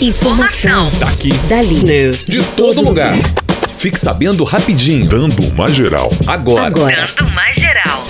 Informação. Daqui. Dali. News. De todo lugar. Fique sabendo rapidinho. Dando uma geral. Agora. Agora. Dando mais geral.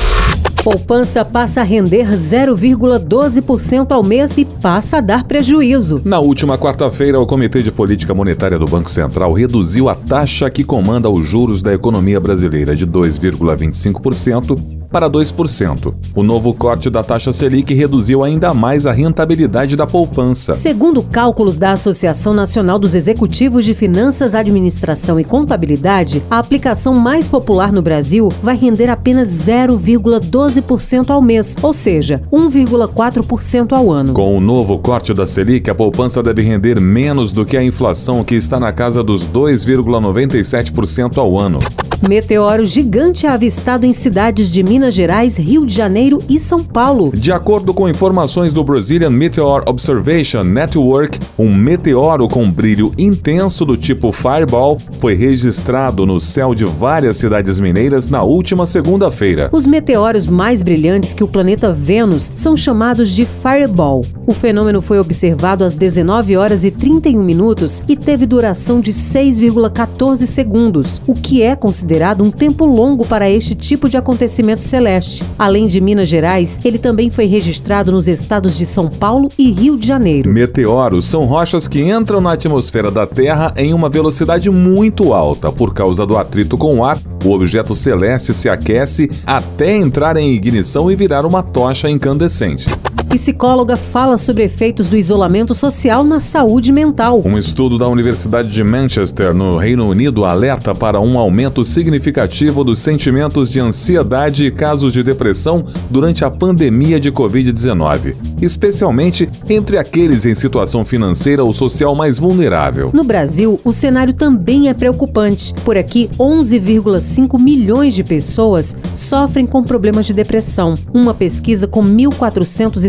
Poupança passa a render 0,12% ao mês e passa a dar prejuízo. Na última quarta-feira, o Comitê de Política Monetária do Banco Central reduziu a taxa que comanda os juros da economia brasileira de 2,25% para 2%. O novo corte da taxa Selic reduziu ainda mais a rentabilidade da poupança. Segundo cálculos da Associação Nacional dos Executivos de Finanças, Administração e Contabilidade, a aplicação mais popular no Brasil vai render apenas 0,12% ao mês, ou seja, 1,4% ao ano. Com o novo corte da Selic, a poupança deve render menos do que a inflação, que está na casa dos 2,97% ao ano. Meteoro gigante avistado em cidades de Minas Gerais, Rio de Janeiro e São Paulo. De acordo com informações do Brazilian Meteor Observation Network, um meteoro com brilho intenso do tipo Fireball foi registrado no céu de várias cidades mineiras na última segunda-feira. Os meteoros mais brilhantes que o planeta Vênus são chamados de Fireball. O fenômeno foi observado às 19 horas e 31 minutos e teve duração de 6,14 segundos, o que é considerado um tempo longo para este tipo de acontecimento celeste. Além de Minas Gerais, ele também foi registrado nos estados de São Paulo e Rio de Janeiro. Meteoros são rochas que entram na atmosfera da Terra em uma velocidade muito alta. Por causa do atrito com o ar, o objeto celeste se aquece até entrar em ignição e virar uma tocha incandescente. Psicóloga fala sobre efeitos do isolamento social na saúde mental. Um estudo da Universidade de Manchester, no Reino Unido, alerta para um aumento significativo dos sentimentos de ansiedade e casos de depressão durante a pandemia de Covid-19, especialmente entre aqueles em situação financeira ou social mais vulnerável. No Brasil, o cenário também é preocupante. Por aqui, 11,5 milhões de pessoas sofrem com problemas de depressão. Uma pesquisa com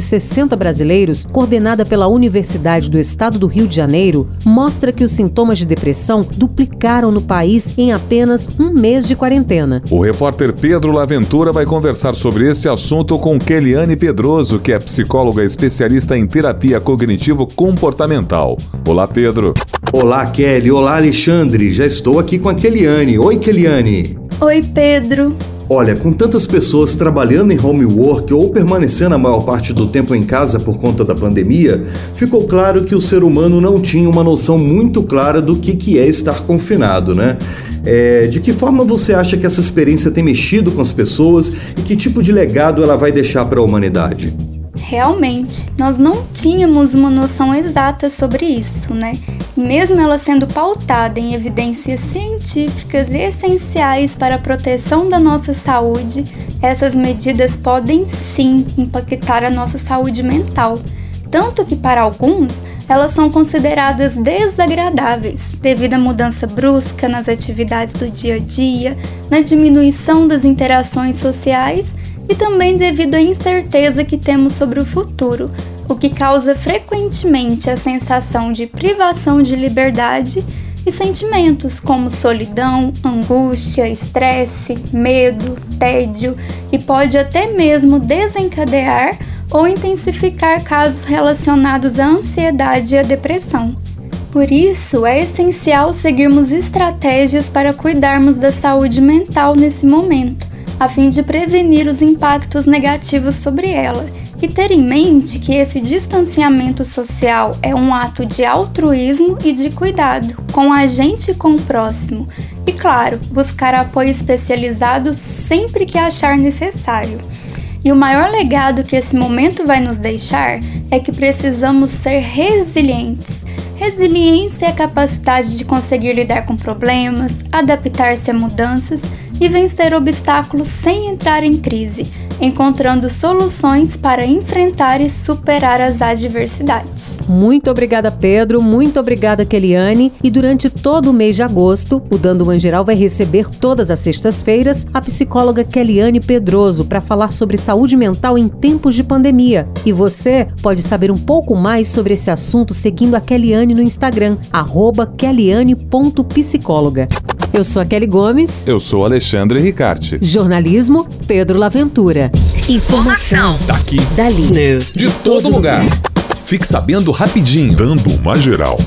1.460 brasileiros, coordenada pela Universidade do Estado do Rio de Janeiro, mostra que os sintomas de depressão duplicaram no país em apenas um mês de quarentena. O repórter Pedro Laventura vai conversar sobre este assunto com Keliane Pedroso, que é psicóloga especialista em terapia cognitivo-comportamental. Olá, Pedro. Olá, Kelly. Olá, Alexandre. Já estou aqui com a Keliane. Oi, Keliane. Oi, Pedro. Olha, com tantas pessoas trabalhando em homework ou permanecendo a maior parte do tempo em casa por conta da pandemia, ficou claro que o ser humano não tinha uma noção muito clara do que, que é estar confinado, né? É, de que forma você acha que essa experiência tem mexido com as pessoas e que tipo de legado ela vai deixar para a humanidade? Realmente, nós não tínhamos uma noção exata sobre isso, né? Mesmo ela sendo pautada em evidências científicas essenciais para a proteção da nossa saúde, essas medidas podem sim impactar a nossa saúde mental. Tanto que, para alguns, elas são consideradas desagradáveis devido à mudança brusca nas atividades do dia a dia, na diminuição das interações sociais e também devido à incerteza que temos sobre o futuro, o que causa frequentemente a sensação de privação de liberdade e sentimentos como solidão, angústia, estresse, medo, tédio e pode até mesmo desencadear ou intensificar casos relacionados à ansiedade e à depressão. Por isso, é essencial seguirmos estratégias para cuidarmos da saúde mental nesse momento a fim de prevenir os impactos negativos sobre ela. E ter em mente que esse distanciamento social é um ato de altruísmo e de cuidado com a gente e com o próximo. E claro, buscar apoio especializado sempre que achar necessário. E o maior legado que esse momento vai nos deixar é que precisamos ser resilientes. Resiliência é a capacidade de conseguir lidar com problemas, adaptar-se a mudanças e vencer obstáculos sem entrar em crise, encontrando soluções para enfrentar e superar as adversidades. Muito obrigada, Pedro. Muito obrigada, Keliane. E durante todo o mês de agosto, o Dando Uma Geral vai receber todas as sextas-feiras a psicóloga Keliane Pedroso para falar sobre saúde mental em tempos de pandemia. E você pode saber um pouco mais sobre esse assunto seguindo a Keliane no Instagram, keliane.psicóloga. Eu sou a Kelly Gomes. Eu sou Alexandre Ricarte. Jornalismo, Pedro Laventura. Informação. Daqui. Dali. News. De todo lugar. Fique sabendo rapidinho. Dando uma geral.